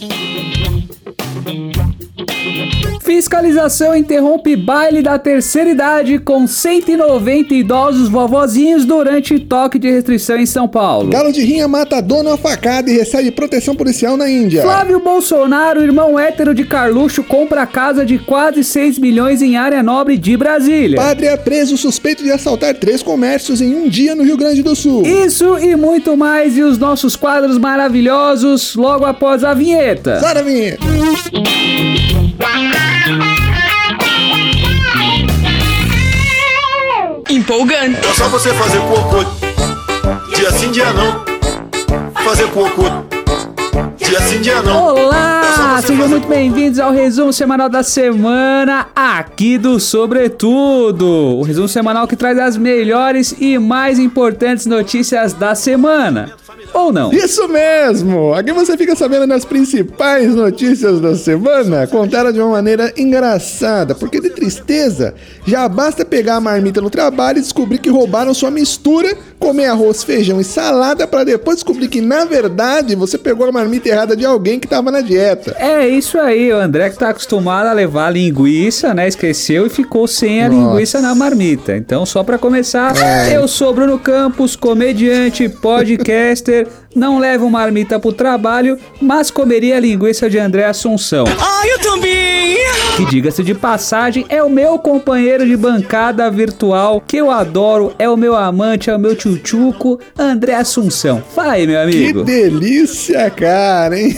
Thank you. Fiscalização interrompe baile da terceira idade com 190 idosos vovozinhos durante toque de restrição em São Paulo. Galo de rinha mata dono a facada e recebe proteção policial na Índia. Flávio Bolsonaro, irmão hétero de Carluxo, compra casa de quase 6 milhões em área nobre de Brasília. Padre é preso suspeito de assaltar três comércios em um dia no Rio Grande do Sul. Isso e muito mais e os nossos quadros maravilhosos logo após a vinheta. Sara vinheta. Empolgante. É só você fazer cocô. Dia sim, dia não. Fazer cocô. Dia sim, dia não. Olá, É sejam fazer muito bem-vindos ao resumo semanal da semana aqui do Sobretudo. O resumo semanal que traz as melhores e mais importantes notícias da semana. Ou não? Isso mesmo! Aqui você fica sabendo das principais notícias da semana, contada de uma maneira engraçada, porque de tristeza já basta pegar a marmita no trabalho e descobrir que roubaram sua mistura, comer arroz, feijão e salada para depois descobrir que na verdade você pegou a marmita errada de alguém que tava na dieta. É isso aí, o André que tá acostumado a levar linguiça, né? Esqueceu e ficou sem a Nossa. linguiça na marmita. Então, só pra começar, eu sou Bruno Campos, comediante, podcaster, não levo marmita pro trabalho, mas comeria a linguiça de André Assunção. Ah, eu também. Que diga-se de passagem, é o meu companheiro de bancada virtual, que eu adoro, é o meu amante, é o meu tchutchuco, André Assunção. Fala aí, meu Que amigo. delícia, cara, hein?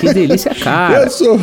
Que delícia, cara. Eu sou.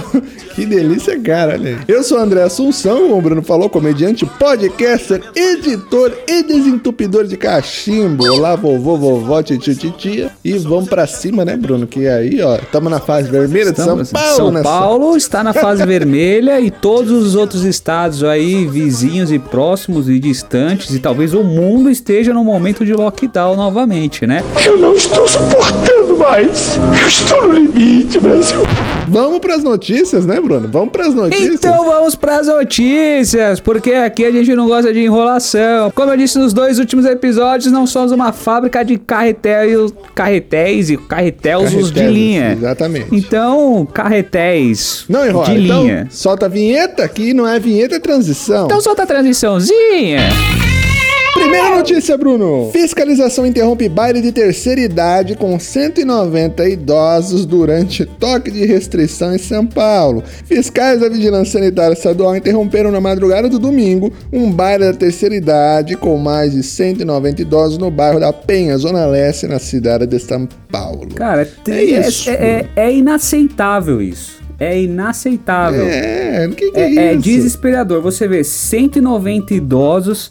Que delícia, cara, olha aí. Eu sou o André Assunção, como o Bruno falou, comediante, podcaster, editor e desentupidor de cachimbo. Olá, vovô, vovó, titio, titia. E vamos pra cima, né, Bruno? Que aí, ó, estamos na fase vermelha de São Paulo, São né? Paulo está na fase vermelha e todos os outros estados aí, vizinhos e próximos e distantes, e talvez o mundo esteja no momento de lockdown novamente, né? Eu não estou suportando mais. Eu estou no limite, Brasil. Vamos pras notícias, né, Bruno? Vamos pras notícias. Então vamos pras notícias, porque aqui a gente não gosta de enrolação. Como eu disse nos dois últimos episódios, não somos uma fábrica de carretéis, carretéis e carretéus de linha. Exatamente. Então, carretéis Não enrola. de então, linha. solta a vinheta aqui, não é vinheta, é transição. Então solta a transiçãozinha. Primeira notícia, Bruno. Fiscalização interrompe baile de terceira idade com 190 idosos durante toque de restrição em São Paulo. Fiscais da Vigilância Sanitária Estadual interromperam na madrugada do domingo um baile da terceira idade com mais de 190 idosos no bairro da Penha, Zona Leste, na cidade de São Paulo. Cara, É é, isso. é, é- é inaceitável isso. É inaceitável. É, o que, que É, é, é isso? desesperador. Você vê 190 idosos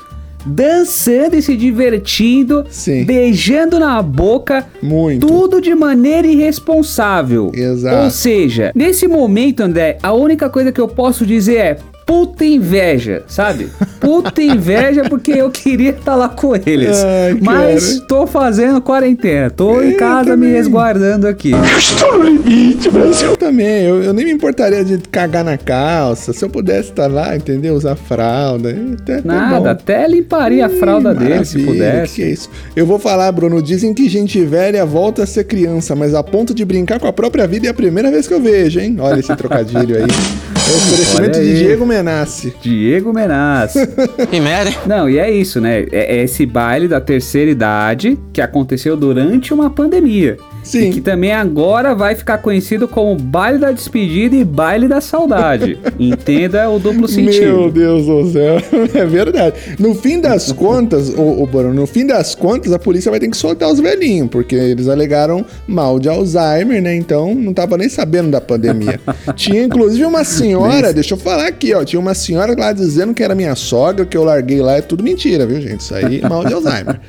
dançando e se divertindo, Sim. beijando na boca, Muito. tudo de maneira irresponsável. Exato. Ou seja, nesse momento, André, a única coisa que eu posso dizer é puta inveja, sabe? Puta inveja porque eu queria estar lá com eles. Ai, mas tô fazendo quarentena, tô em casa me também. resguardando aqui. Eu estou no limite, Brasil. Eu também, eu, eu nem me importaria de cagar na calça. Se eu pudesse estar lá, entendeu? Usar fralda. Até, até Nada, bom. até limparia a fralda Ih, dele se pudesse. Que é isso? Eu vou falar, Bruno. Dizem que gente velha volta a ser criança, mas a ponto de brincar com a própria vida é a primeira vez que eu vejo, hein? Olha esse trocadilho aí. É o oferecimento de. Diego Menassi. Diego Menas. Que merda. Não, e é isso, né? É, é esse baile da terceira idade que aconteceu durante uma pandemia. Sim. E que também agora vai ficar conhecido como baile da despedida e baile da saudade. Entenda o duplo Meu sentido. Deus do céu, é verdade. No fim das contas, o, Bruno, no fim das contas, a polícia vai ter que soltar os velhinhos, porque eles alegaram mal de Alzheimer, né? Então não tava nem sabendo da pandemia. tinha inclusive uma senhora, deixa eu falar aqui, ó, tinha uma senhora lá dizendo que era minha sogra, que eu larguei lá, é tudo mentira, viu, gente? Isso aí mal de Alzheimer.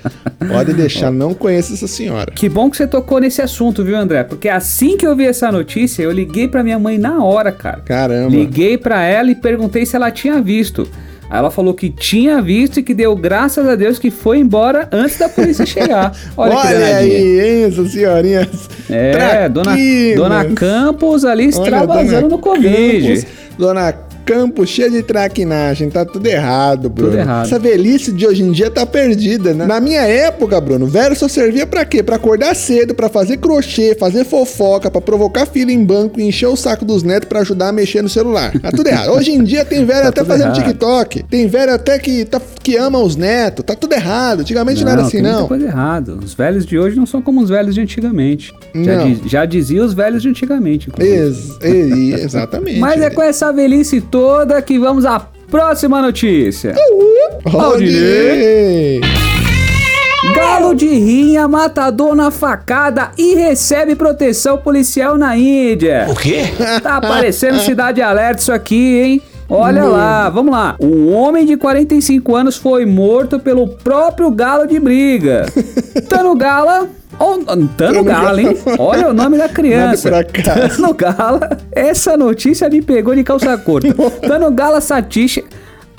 Pode deixar, não conheço essa senhora. Que bom que você tocou nesse assunto, viu, André? Porque assim que eu vi essa notícia, eu liguei pra minha mãe na hora, cara. Caramba. Liguei pra ela e perguntei se ela tinha visto. Aí ela falou que tinha visto e que deu graças a Deus que foi embora antes da polícia chegar. Olha, Olha aí, hein, essas senhorinhas. É, dona, traquinas. dona Campos ali Olha, extravasando no Covid. Campos, dona campo cheio de traquinagem. Tá tudo errado, Bruno. Tudo errado. Essa velhice de hoje em dia tá perdida, né? Na minha época, Bruno, velho só servia pra quê? Pra acordar cedo, pra fazer crochê, fazer fofoca, pra provocar filho em banco e encher o saco dos netos pra ajudar a mexer no celular. Tá tudo errado. Hoje em dia tem velho Tá até fazendo errado. TikTok. Tem velho até que, tá, que ama os netos. Tá tudo errado. Antigamente não, era assim, tem muita não. coisa errada. Os velhos de hoje não são como os velhos de antigamente. Já, Não. diz- já dizia os velhos de antigamente. Ex- e- exatamente. Mas é com essa velhice toda que vamos à próxima notícia. Rodinei. Galo de rinha matador na facada e recebe proteção policial na Índia. O quê? Tá aparecendo Cidade Alerta isso aqui, hein? Olha lá, vamos lá. Um homem de 45 anos foi morto pelo próprio galo de briga. Tano Gala. Oh, Tano Gala, hein? Olha o nome da criança. Manda pra casa. Tano Gala. Essa notícia me pegou de calça curta. Tano Gala Satish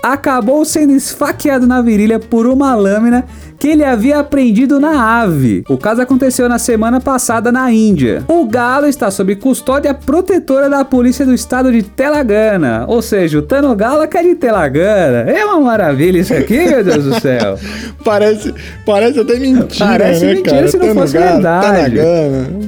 acabou sendo esfaqueado na virilha por uma lâmina que ele havia aprendido na ave. O caso aconteceu na semana passada na Índia. O galo está sob custódia protetora da polícia do estado de Telangana. Ou seja, o Tano Gala que é de Telangana. É uma maravilha isso aqui, meu Deus do céu. Parece, parece até mentira, Parece né, mentira cara? se não fosse galo, verdade.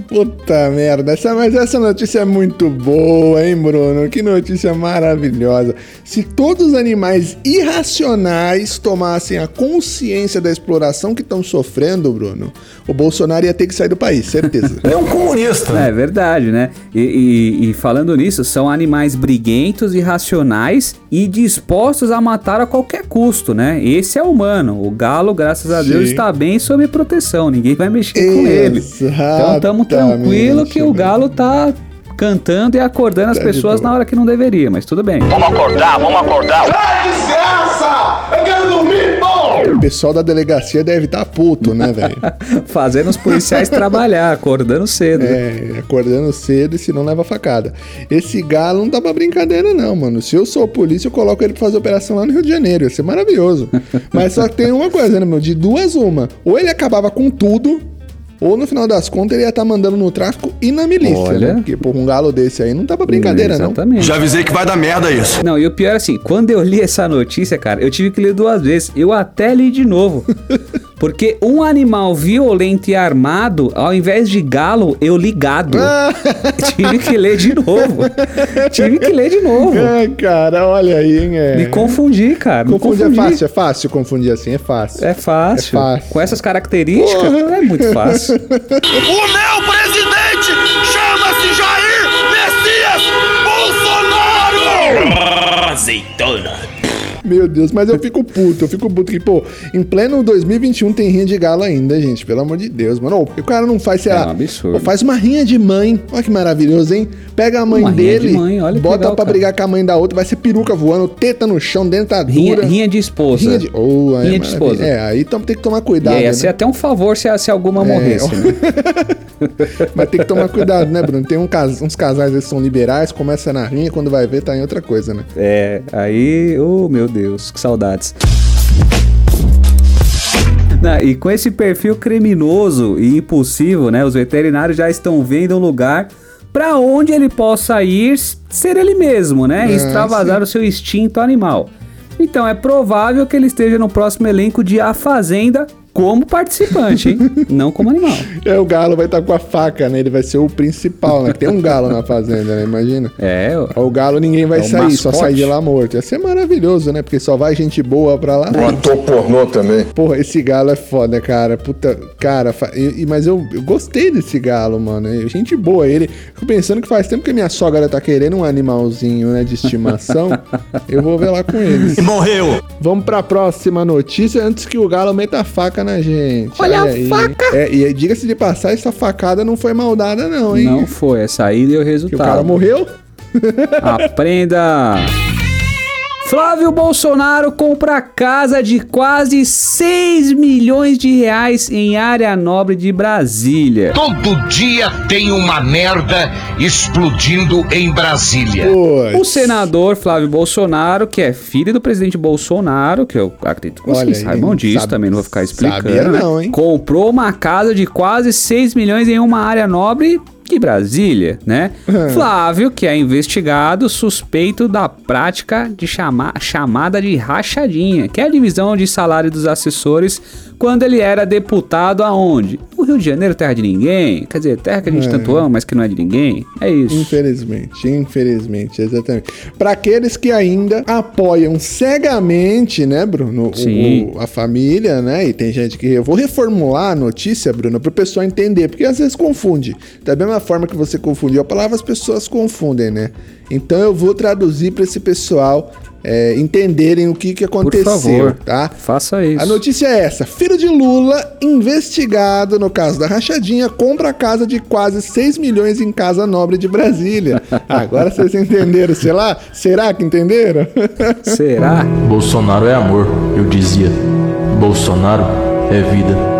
Puta merda. Essa, mas essa notícia é muito boa, hein, Bruno? Que notícia maravilhosa. Se todos os animais irracionais tomassem a consciência da exploração que estão sofrendo, Bruno, o Bolsonaro ia ter que sair do país, certeza. É um comunista. É verdade, né? E, e- e falando nisso, são animais briguentos, irracionais e dispostos a matar a qualquer custo, né? Esse é o humano. O galo, graças a Deus, Sim. está bem sob proteção. Ninguém vai mexer com ele. Então estamos tranquilo que o galo tá cantando e acordando as Tá de pessoas na hora que não deveria, mas tudo bem. Vamos acordar, vamos acordar. Desgraça! Eu quero dormir, pô! O pessoal da delegacia deve estar puto, né, velho? Fazendo os policiais trabalhar, acordando cedo. É, acordando cedo e se não leva facada. Esse galo não dá pra brincadeira, não, mano. Se eu sou polícia, eu coloco ele pra fazer operação lá no Rio de Janeiro. Ia ser maravilhoso. Mas só que tem uma coisa, né, meu? De duas, uma. Ou ele acabava com tudo, ou no final das contas ele ia estar mandando no tráfico e na milícia, Olha. né? Porque, pô, um galo desse aí não tá pra brincadeira, não. Exatamente. Já avisei que vai dar merda isso. Não, e o pior é assim, quando eu li essa notícia, cara, eu tive que ler duas vezes. Eu até li de novo. Porque um animal violento e armado, ao invés de galo, eu li gado. tive que ler de novo. tive que ler de novo. Ai, cara, olha aí, hein? É. Me confundi, cara. me Confundir é confundi. fácil, é fácil confundir assim, é fácil. É fácil. É fácil. Com essas características, Porra. é muito fácil. O meu Meu Deus, mas eu fico puto, eu fico puto que, pô, em pleno 2021 tem rinha de galo ainda, gente, pelo amor de Deus, mano. Ô, o cara não faz, sei É lá, um absurdo. ô, faz uma rinha de mãe, olha que maravilhoso, hein? Pega a mãe Uma rinha de dele, mãe, bota legal, pra cara. brigar com a mãe da outra, vai ser peruca voando, teta no chão, dentadura. Rinha, rinha de esposa. Rinha de... Oh, é Rinha de esposa. É, aí então tem que tomar E cuidado, aí ia né? ser até um favor se, se alguma morresse, né? Mas tem que tomar cuidado, né, Bruno? Tem um cas- uns casais que são liberais, começa na rinha, quando vai ver tá em outra coisa, né? É, aí, oh meu Deus, que saudades. Não, e com esse perfil criminoso e impulsivo, né? Os veterinários já estão vendo um lugar para onde ele possa ir ser ele mesmo, né? Ah, extravasar o seu instinto animal. Então é provável que ele esteja no próximo elenco de A Fazenda como participante, hein? Não como animal. É, o galo vai estar com a faca, né? Ele vai ser o principal, né? Tem um galo na fazenda, né? Imagina. É, O galo ninguém vai É o sair, só mascote. sai de lá morto. Ia ser maravilhoso, né? Porque só vai gente boa pra lá. Um ator pornô também. Porra, esse galo é foda, cara. Puta, cara, fa- e- e- mas eu, eu gostei desse galo, mano. É Gente boa. Ele. Fico pensando que faz tempo que minha sogra tá querendo um animalzinho, né? De estimação. eu vou ver lá com eles. Morreu! Vamos pra próxima notícia antes que o galo meta a faca na gente. Olha a aí. faca! É, e diga-se de passar, essa facada não foi maldada, não, hein? não foi, essa aí deu Que o resultado. cara morreu? Aprenda! Flávio Bolsonaro compra casa de quase 6 milhões de reais em área nobre de Brasília. Todo dia tem uma merda explodindo em Brasília. Pô, O senador Flávio Bolsonaro, que é filho do presidente Bolsonaro, que eu acredito que vocês saibam disso, sabe- também não vou ficar explicando. sabia né? não, hein? Comprou uma casa de quase 6 milhões em uma área nobre de Brasília, né? Flávio, que é investigado, suspeito da prática de chama chamada de rachadinha, que é a divisão de salário dos assessores quando ele era deputado aonde? Rio de Janeiro, terra de ninguém. Quer dizer, terra que a gente tanto ama, mas que não é de ninguém. É isso. Infelizmente, infelizmente, exatamente. Para aqueles que ainda apoiam cegamente, né, Bruno, Sim. o- a família, né? E tem gente que eu vou reformular a notícia, Bruno, para o pessoal entender, porque às vezes confunde. Da mesma forma que você confundiu a palavra, as pessoas confundem, né? Então eu vou traduzir para esse pessoal é, entenderem o que que Por aconteceu, favor, tá? faça isso. A notícia é essa: filho de Lula, investigado no caso da rachadinha, compra a casa de quase 6 milhões em Casa Nobre de Brasília. Agora vocês entenderam, sei lá? Será que entenderam? Será? Bolsonaro é amor, eu dizia. Bolsonaro é vida.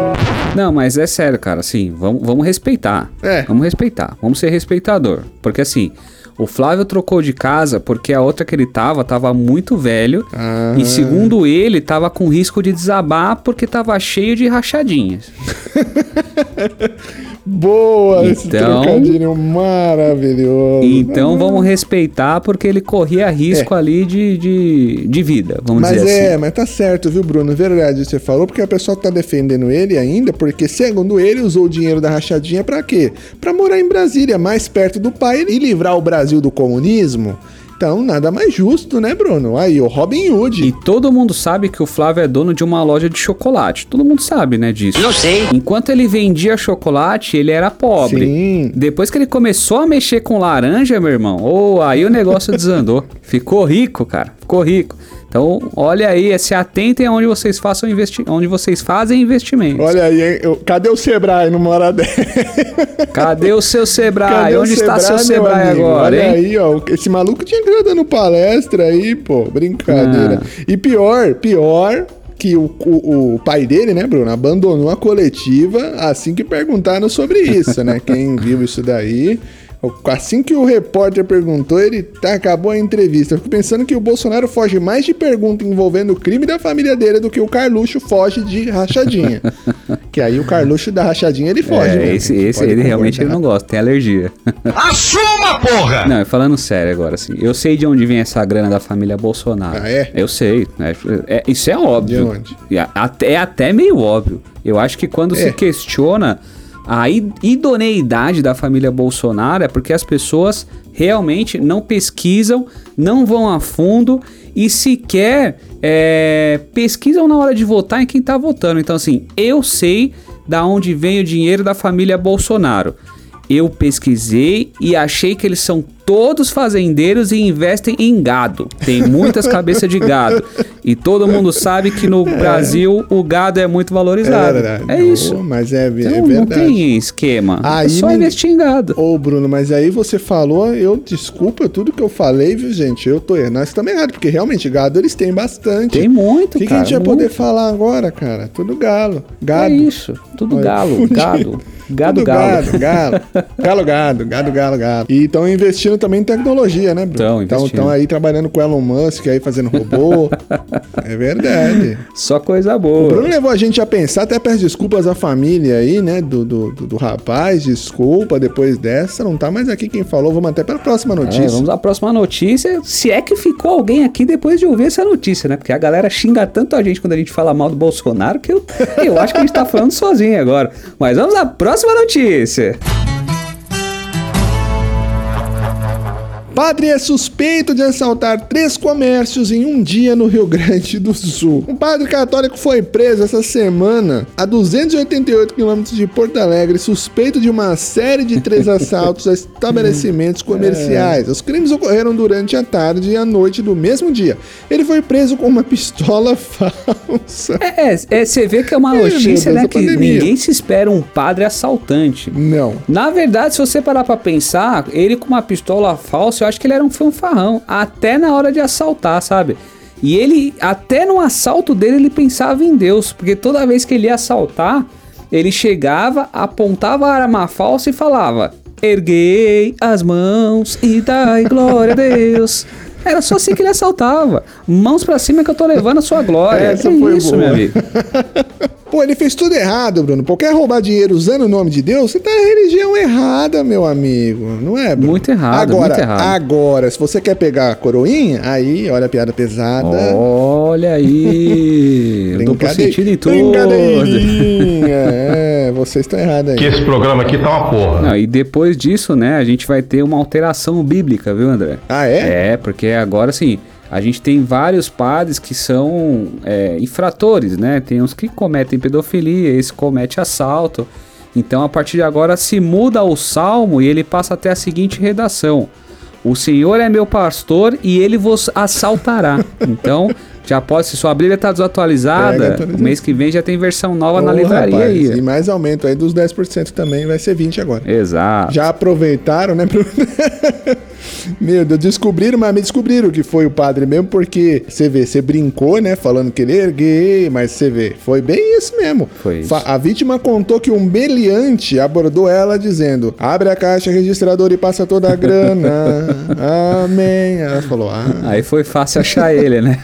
Não, mas é sério, cara, assim, vamos, vamos respeitar. É. Vamos respeitar, vamos ser respeitador. Porque assim, o Flávio trocou de casa porque a outra que ele tava tava muito velho. Ah. E segundo ele, tava com risco de desabar porque tava cheio de rachadinhas. Boa, esse Então- trocadilho maravilhoso. Então vamos respeitar porque ele corria risco ali de, de, de vida, vamos É. Mas dizer é, assim. mas tá certo, viu, Bruno? Verdade, você falou, porque a pessoa tá defendendo ele ainda, porque segundo ele, usou o dinheiro da rachadinha pra quê? Pra morar em Brasília, mais perto do pai e livrar o Brasil do comunismo. Então, nada mais justo, né, Bruno? Aí, o Robin Hood. E todo mundo sabe que o Flávio é dono de uma loja de chocolate. Todo mundo sabe, né, disso. Eu sei. Enquanto ele vendia chocolate, ele era pobre. Sim. Depois que ele começou a mexer com laranja, meu irmão, oh, aí o negócio desandou. Ficou rico, cara. Ficou rico. Então, olha aí, se atentem aonde vocês façam investi onde vocês fazem investimentos. Olha aí, hein? Eu- cadê o Sebrae numa hora dessa? Cadê o seu Sebrae? Cadê onde está seu Sebrae amigo? agora, Olha hein? aí, ó. Esse maluco tinha que estar dando palestra aí, pô. Brincadeira. Ah. E pior, pior que o, o, o pai dele, né, Bruno, abandonou a coletiva assim que perguntaram sobre isso, né? Quem viu isso daí. Assim que o repórter perguntou, ele tá, acabou a entrevista. Eu fico pensando que o Bolsonaro foge mais de pergunta envolvendo o crime da família dele do que o Carluxo foge de rachadinha. que aí o Carluxo da rachadinha ele foge, É, né? esse, esse ele realmente ele não gosta, tem alergia. Assuma, porra! Não, falando sério agora, assim, eu sei de onde vem essa grana da família Bolsonaro. Ah, é? Eu sei, né? É, isso é óbvio. De onde? Até- É até meio óbvio. Eu acho que quando É. se questiona a idoneidade da família Bolsonaro é porque as pessoas realmente não pesquisam, não vão a fundo e sequer é, pesquisam na hora de votar em quem tá votando. Então, assim, eu sei da onde vem o dinheiro da família Bolsonaro. Eu pesquisei e achei que eles são todos fazendeiros e investem em gado. Tem muitas cabeças de gado. E todo mundo sabe que no Brasil o gado é muito valorizado. É, verdade. isso. Oh, mas é, é Então, não verdade. tem esquema. Aí é só ninguém- investir em gado. Ô, Bruno, mas aí você falou, eu desculpa tudo que eu falei, viu, gente? Eu tô errado. Nós estamos errados, porque realmente gado eles têm bastante. Tem muito, O que, que a cara. gente vai muito. poder falar agora, cara? Tudo galo. É Gado. isso. Tudo Olha, galo. Gado. Gado, Tudo galo. gado, galo. Galo, gado, gado, galo, galo. E estão investindo também em tecnologia, né, Bruno? Tão Então estão aí trabalhando com o Elon Musk, aí fazendo robô. é verdade. Só coisa O boa. Bruno levou a gente a pensar, até peço desculpas à família aí, né, do, do, do, do rapaz, desculpa, depois dessa, não tá mais aqui quem falou, vamos até para a próxima É, notícia. vamos à próxima notícia. Se é que ficou alguém aqui depois de ouvir essa notícia, né? Porque a galera xinga tanto a gente quando a gente fala mal do Bolsonaro que eu, eu acho que a gente tá falando sozinho agora. Mas vamos à próxima notícia. Padre é suspeito de assaltar três comércios em um dia no Rio Grande do Sul. Um padre católico foi preso essa semana a 288 quilômetros de Porto Alegre, suspeito de uma série de três assaltos a estabelecimentos comerciais. Os crimes ocorreram durante a tarde e a noite do mesmo dia. Ele foi preso com uma pistola falsa. É, é, você vê que é uma notícia, Deus, né? Que pandemia. ninguém se espera um padre assaltante. Não. Na verdade, se você parar pra pensar, ele com uma pistola falsa, eu acho que ele era um fanfarrão. Até na hora de assaltar, sabe? E ele, até no assalto dele, ele pensava em Deus. Porque toda vez que ele ia assaltar, ele chegava, apontava a arma falsa e falava: Erguei as mãos e dai glória a Deus. Era só assim que ele assaltava. Mãos pra cima que eu tô levando a sua glória. Essa Que foi isso, boa. meu amigo. Pô, ele fez tudo errado, Bruno. Pô, quer roubar dinheiro usando o nome de Deus? Você tá na religião errada, meu amigo. Não é, Bruno? Muito errado, agora, muito errado. Agora, se você quer pegar a coroinha, aí, olha a piada pesada. Olha aí. Duplo Brincadei- sentido em tudo. Brincadeirinha. é, vocês estão errados aí. Que esse programa aqui tá uma porra. Não, e depois disso, né, a gente vai ter uma alteração bíblica, viu, André? Ah, é? É, porque agora sim, a gente tem vários padres que são é, infratores, né? Tem uns que cometem pedofilia, esse comete assalto. Então, a partir de agora, se muda o salmo e ele passa até a seguinte redação: O Senhor é meu pastor e ele vos assaltará. Então, já pode, se sua Bíblia está Pega desatualizada, atualização. mês que vem já tem versão nova na Ô, livraria rapaz, aí. E mais aumento aí dos 10% também, vai ser 20 agora. Exato. Já aproveitaram, né? Meu Deus, descobriram, mas me descobriram que foi o padre mesmo, porque você vê, você brincou, né? Falando que ele é gay, mas você vê, foi bem isso mesmo. Foi isso. A vítima contou que um meliante abordou ela dizendo: abre a caixa registradora e passa toda a grana. Amém. Ela falou: ah. Aí foi fácil achar ele, né?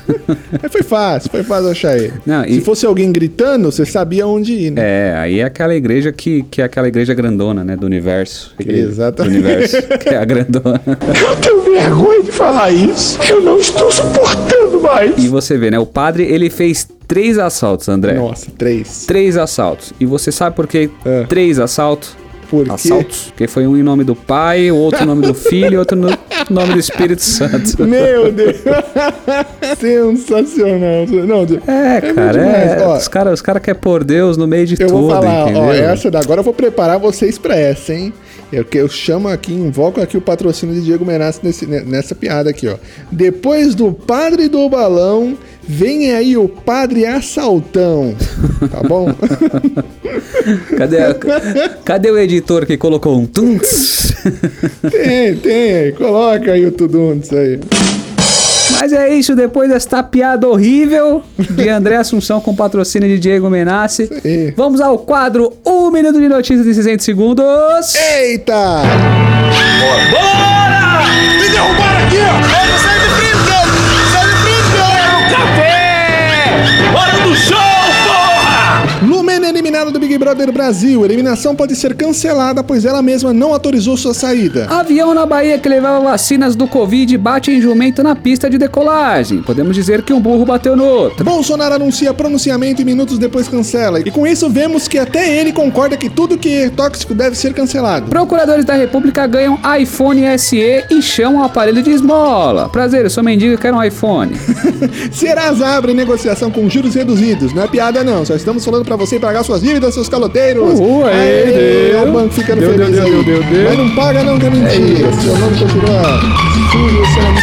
Aí foi fácil, foi fácil achar ele. Não, e- Se fosse alguém gritando, você sabia onde ir, né? É, aí é aquela igreja que, que é aquela igreja grandona, né? Do universo. Exatamente. Do universo, que é a grandona. Eu tenho vergonha de falar isso. Eu não estou suportando mais. E você vê, né? O padre, ele fez três assaltos, André. Nossa, três. Três assaltos. E você sabe por que É. três assaltos? Por quê? Assaltos. Porque foi um em nome do Pai, outro em nome do Filho outro no nome do Espírito Santo. Meu Deus! Sensacional. Não, É, muito cara, é. Ó, os caras os cara querem pôr Deus no meio de eu tudo, vou falar, entendeu? ó, essa da agora eu vou preparar vocês pra essa, hein? Eu, que eu chamo aqui, invoco aqui o patrocínio de Diego ne- nessa piada aqui, ó. Depois do padre do balão, vem aí o padre assaltão. Tá bom? Cadê, a- cadê o editor que colocou um tunts? tem, tem. Coloca aí o Tuduntos aí. Mas é isso, depois desta piada horrível de André Assunção com patrocínio de Diego Menassi. aí. Vamos ao quadro 1 minuto de notícias em 60 segundos. Eita! Bora! Me derrubaram aqui, ó! Sai sai de frente! Sai de frente, cara! Café! Hora do show! Lumena é eliminada do Big Brother Brasil. A eliminação pode ser cancelada, pois ela mesma não autorizou sua saída. Avião na Bahia que levava vacinas do Covid bate em jumento na pista de decolagem. Podemos dizer que um burro bateu no outro. Bolsonaro anuncia pronunciamento e minutos depois cancela. E com isso vemos que até ele concorda que tudo que é tóxico deve ser cancelado. Procuradores da República ganham iPhone SE e chamam o aparelho de esmola. Prazer, eu sou mendigo e quero um iPhone. Serasa abre negociação com juros reduzidos. Não é piada não, só estamos falando pra você pagar suas dívidas, seus caloteiros. Uhul, aê, deu. o banco ficando Deu, feliz deu, deu, deu, deu. Mas não paga não, que é mentira. Seu nome continua sujo, seu nome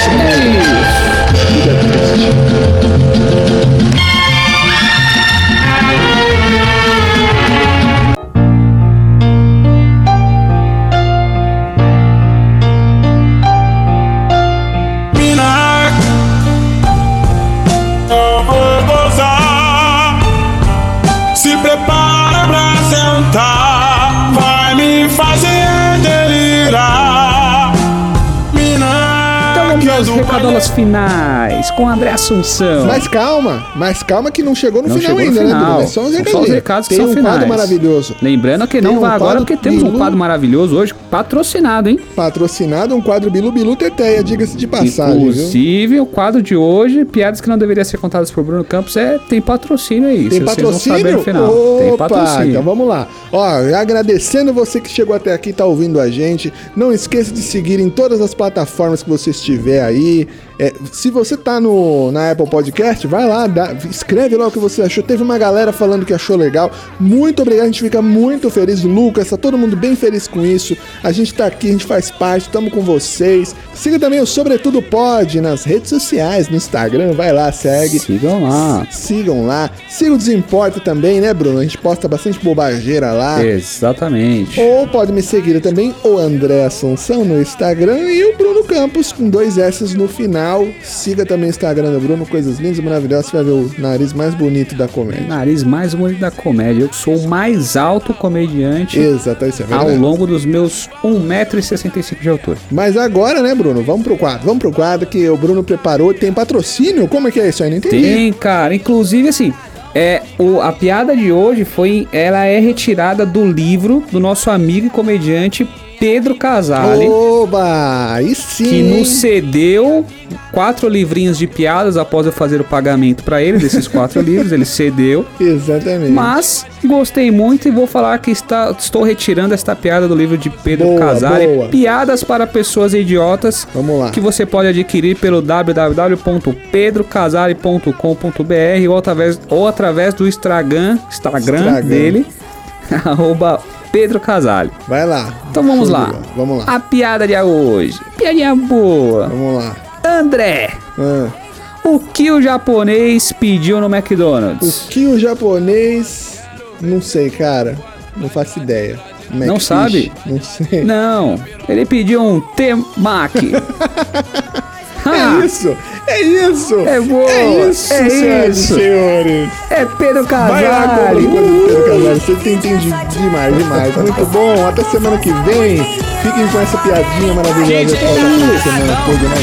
recadolas finais com André Assunção. Mas calma, mas calma que não chegou no Não final chegou no ainda, né, final. Bruno? É só os São só os recados que Tem são um finais. quadro maravilhoso. Lembrando que Tem não um vai agora porque temos um Bilu. quadro maravilhoso hoje, patrocinado, hein? Patrocinado um quadro Bilu Bilu Teteia, diga-se de passagem, viu? Inclusive, o quadro de hoje, piadas que não deveriam ser contadas por Bruno Campos, é tem patrocínio aí. Tem patrocínio? no final. tem Opa, patrocínio. então vamos lá. Ó, agradecendo você que chegou até aqui, tá ouvindo a gente. Não esqueça de seguir em todas as plataformas que você estiver aí. É, se você tá no, na Apple Podcast, vai lá, dá- escreve lá o que você achou. Teve uma galera falando que achou legal. Muito obrigado, a gente fica muito feliz. Lucas, tá todo mundo bem feliz com isso. A gente tá aqui, a gente faz parte, estamos com vocês. Siga também o Sobretudo Pod nas redes sociais, no Instagram, vai lá, segue. Sigam lá. Sigam lá. Siga o Desimporta também, né, Bruno? A gente posta bastante bobageira lá. Exatamente. Ou pode me seguir também, o André Assunção no Instagram e o Bruno Campos com dois S no final. Siga também o Instagram do Bruno, coisas lindas e maravilhosas. Você vai ver o nariz mais bonito da comédia. Nariz mais bonito da comédia. Eu sou o mais alto comediante Exato, isso é ao longo dos meus 1,65m de altura. Mas agora, né, Bruno? Vamos pro quadro. Vamos pro quadro que o Bruno preparou. Tem patrocínio? Como é que é isso aí? Não entendi. Tem, cara. Inclusive, assim, É, o, a piada de hoje foi. Ela é retirada do livro do nosso amigo e comediante Pedro Casale. Oba! Aí sim! que nos cedeu quatro livrinhos de piadas após eu fazer o pagamento pra ele desses quatro livros, ele cedeu. Exatamente. Mas gostei muito e vou falar que está, estou retirando esta piada do livro de Pedro Boa, Casale, boa. Piadas para pessoas idiotas, Vamos lá. que você pode adquirir pelo www.pedrocasale.com.br ou através, ou através do Instagram, Instagram, Instagram. dele, arroba Pedro Casale. Vai lá. Então vamos lá. bola. Vamos lá. A piada de hoje. Piadinha boa. Vamos lá. André, Ah, o que o japonês pediu no McDonald's? o que o japonês. Não sei, cara. Não faço ideia. Não Macfish? sabe? Não sei. Não, ele pediu um temaki. É isso! É isso! É boa, É isso, é senhoras isso. e senhores! É Pedro Vai lá, compra as Casale. coisas do Pedro Casale. Você tem entendido demais, demais. Muito bom. Até semana que vem. Fiquem com essa piadinha maravilhosa pra passar a semana toda, né?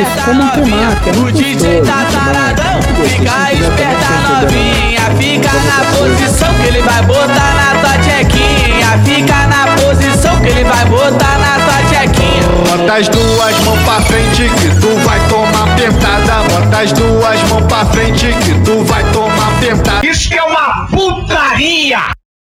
Isso, como um temaki, é O DJ tá taradão, fica Se tiver esperta novinha, fica na posição que ele vai botar na tua tchequinha, fica na posição que ele vai botar na tua tchequinha. Bota as duas mãos pra frente que tu vai tomar pentada, bota as duas mãos pra frente que tu vai tomar pentada.